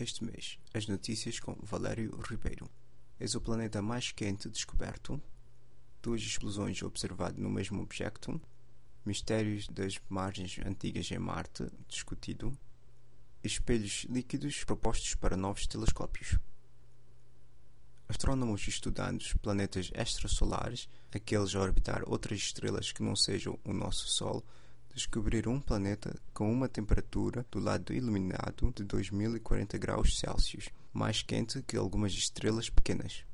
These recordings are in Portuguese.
Este mês, as notícias com Valério Ribeiro. Exoplaneta mais quente descoberto. Duas explosões observadas no mesmo objeto. Mistérios das margens antigas em Marte discutido. Espelhos líquidos propostos para novos telescópios. Astrônomos estudando planetas extrasolares, aqueles a orbitar outras estrelas que não sejam o nosso Sol, descobriram um planeta com uma temperatura do lado iluminado de 2040 graus Celsius, mais quente que algumas estrelas pequenas.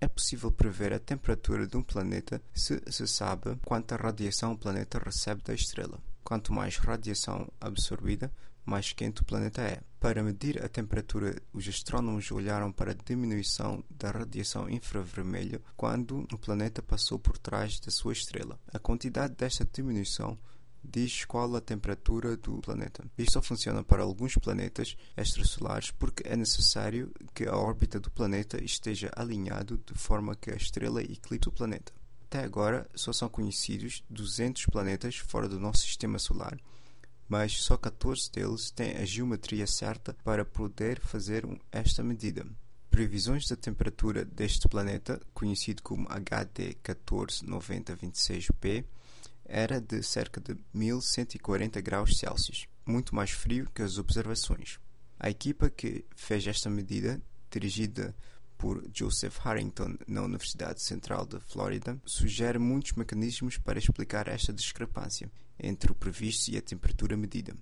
É possível prever a temperatura de um planeta se se sabe quanta radiação o planeta recebe da estrela. Quanto mais radiação absorvida, mais quente o planeta é. Para medir a temperatura, os astrônomos olharam para a diminuição da radiação infravermelha quando o planeta passou por trás da sua estrela. A quantidade desta diminuição diz qual a temperatura do planeta. Isto só funciona para alguns planetas extrasolares porque é necessário que a órbita do planeta esteja alinhado de forma que a estrela eclipse o planeta. Até agora só são conhecidos 200 planetas fora do nosso sistema solar, mas só 14 deles têm a geometria certa para poder fazer esta medida. Previsões da temperatura deste planeta, conhecido como HD 149026b, era de cerca de 1140 graus Celsius, muito mais frio que as observações. A equipa que fez esta medida, dirigida por Joseph Harrington na Universidade Central da Flórida, sugere muitos mecanismos para explicar esta discrepância entre o previsto e a temperatura medida.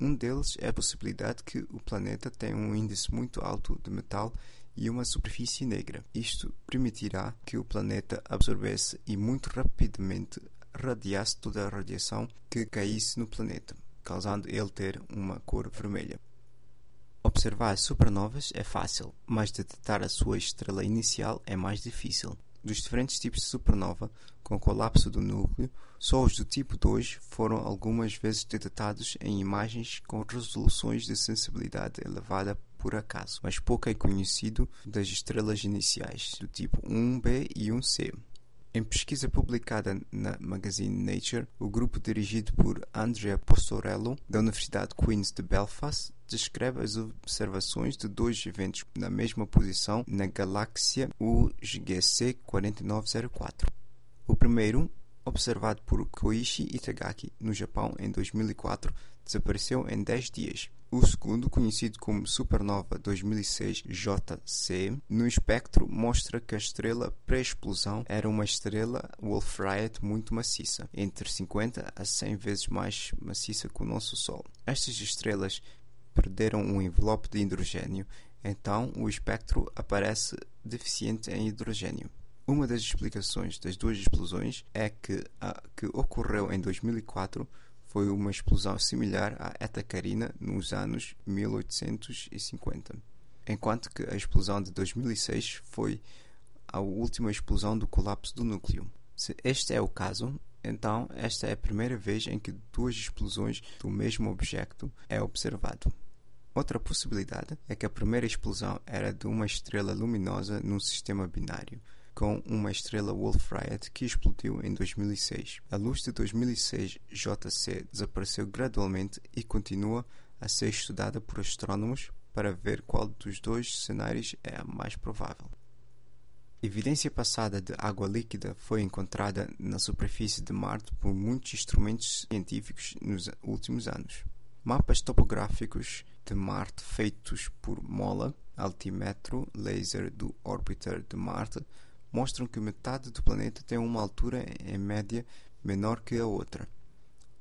Um deles é a possibilidade que o planeta tem um índice muito alto de metal e uma superfície negra. Isto permitirá que o planeta absorvesse e muito rapidamente radiasse toda a radiação que caísse no planeta, causando ele ter uma cor vermelha. Observar supernovas é fácil, mas detectar a sua estrela inicial é mais difícil. Dos diferentes tipos de supernova, com colapso do núcleo, só os do tipo 2 foram algumas vezes detectados em imagens com resoluções de sensibilidade elevada por acaso, mas pouco é conhecido das estrelas iniciais, do tipo 1b e 1c. Em pesquisa publicada na magazine Nature, o grupo dirigido por Andrea Postorello, da Universidade Queen's de Belfast, descreve as observações de dois eventos na mesma posição na galáxia UGC 4904. O primeiro, observado por Koichi Itagaki no Japão em 2004, desapareceu em 10 dias. O segundo, conhecido como Supernova 2006 JC, no espectro mostra que a estrela pré-explosão era uma estrela Wolf-Rayet muito maciça, entre 50 a 100 vezes mais maciça que o nosso Sol. Estas estrelas perderam um envelope de hidrogênio, então o espectro aparece deficiente em hidrogênio. Uma das explicações das duas explosões é que a que ocorreu em 2004 foi uma explosão similar à Eta Carina nos anos 1850, enquanto que a explosão de 2006 foi a última explosão do colapso do núcleo. Se este é o caso, então esta é a primeira vez em que duas explosões do mesmo objeto é observado. Outra possibilidade é que a primeira explosão era de uma estrela luminosa num sistema binário, com uma estrela Wolf-Rayet que explodiu em 2006. A luz de 2006 JC desapareceu gradualmente e continua a ser estudada por astrônomos para ver qual dos dois cenários é a mais provável. Evidência passada de água líquida foi encontrada na superfície de Marte por muitos instrumentos científicos nos últimos anos. Mapas topográficos de Marte feitos por MOLA, altímetro laser do Orbiter de Marte, mostram que metade do planeta tem uma altura em média menor que a outra.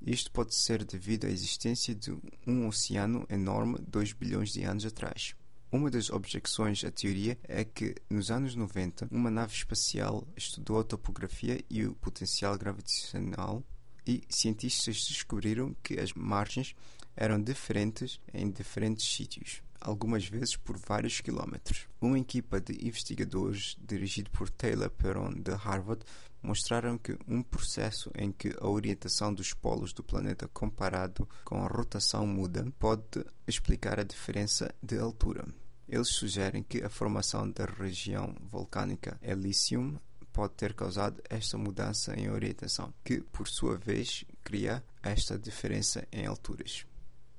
Isto pode ser devido à existência de um oceano enorme 2 bilhões de anos atrás. Uma das objeções à teoria é que, nos anos 90, uma nave espacial estudou a topografia e o potencial gravitacional e cientistas descobriram que as margens eram diferentes em diferentes sítios algumas vezes por vários quilómetros. Uma equipa de investigadores, dirigida por Taylor Perron de Harvard, mostraram que um processo em que a orientação dos polos do planeta comparado com a rotação muda pode explicar a diferença de altura. Eles sugerem que a formação da região vulcânica Elysium pode ter causado esta mudança em orientação, que por sua vez cria esta diferença em alturas.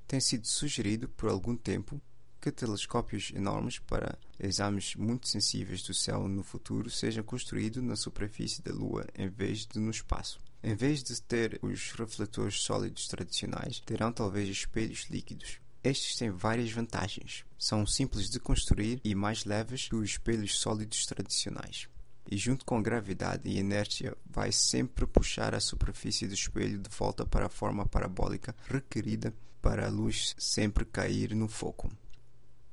Tem sido sugerido por algum tempo que telescópios enormes para exames muito sensíveis do céu no futuro sejam construídos na superfície da Lua em vez de no espaço. Em vez de ter os refletores sólidos tradicionais, terão talvez espelhos líquidos. Estes têm várias vantagens. São simples de construir e mais leves que os espelhos sólidos tradicionais. E junto com gravidade e inércia, vai sempre puxar a superfície do espelho de volta para a forma parabólica requerida para a luz sempre cair no foco.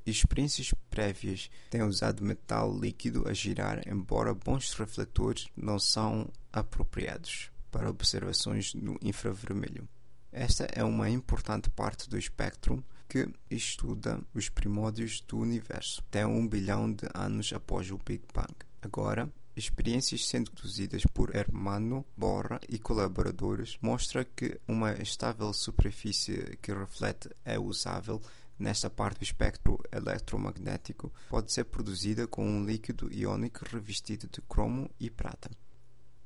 Experiências prévias têm usado metal líquido a girar, embora bons refletores não são apropriados para observações no infravermelho. Esta é uma importante parte do espectro que estuda os primórdios do universo, até um bilhão de anos após o Big Bang. Agora, experiências sendo conduzidas por Hermano Borra e colaboradores mostram que uma estável superfície que reflete é usável nesta parte do espectro eletromagnético pode ser produzida com um líquido iônico revestido de cromo e prata.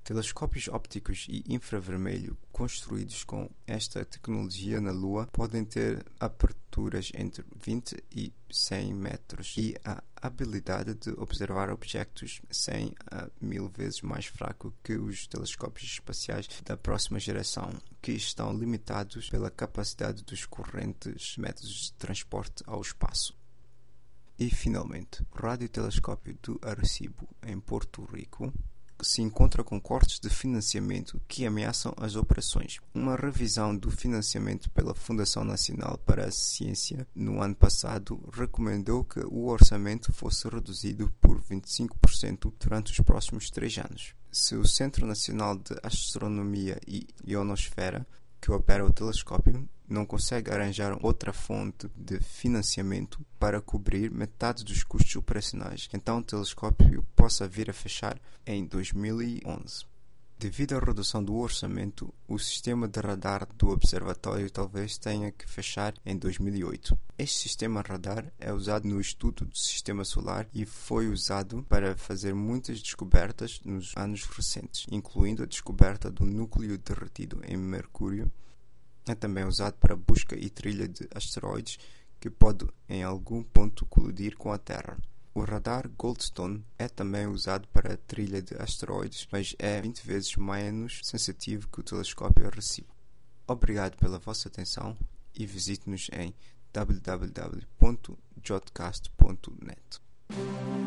Telescópios ópticos e infravermelho construídos com esta tecnologia na Lua podem ter aberturas entre 20 e 100 metros e a habilidade de observar objetos 100 a 1000 vezes mais fraco que os telescópios espaciais da próxima geração, que estão limitados pela capacidade dos correntes métodos de transporte ao espaço. E, finalmente, o radiotelescópio do Arecibo, em Porto Rico, se encontra com cortes de financiamento que ameaçam as operações. Uma revisão do financiamento pela Fundação Nacional para a Ciência no ano passado recomendou que o orçamento fosse reduzido por 25% durante os próximos três anos. Se o Centro Nacional de Astronomia e Ionosfera, que opera o telescópio, não consegue arranjar outra fonte de financiamento para cobrir metade dos custos operacionais, então o telescópio possa vir a fechar em 2011. Devido à redução do orçamento, o sistema de radar do observatório talvez tenha que fechar em 2008. Este sistema radar é usado no estudo do sistema solar e foi usado para fazer muitas descobertas nos anos recentes, incluindo a descoberta do núcleo derretido em Mercúrio é também usado para busca e trilha de asteroides que pode em algum ponto colidir com a Terra. O radar Goldstone é também usado para a trilha de asteroides, mas é 20 vezes menos sensitivo que o telescópio Arecibo. Obrigado pela vossa atenção e visite-nos em www.jotcast.net.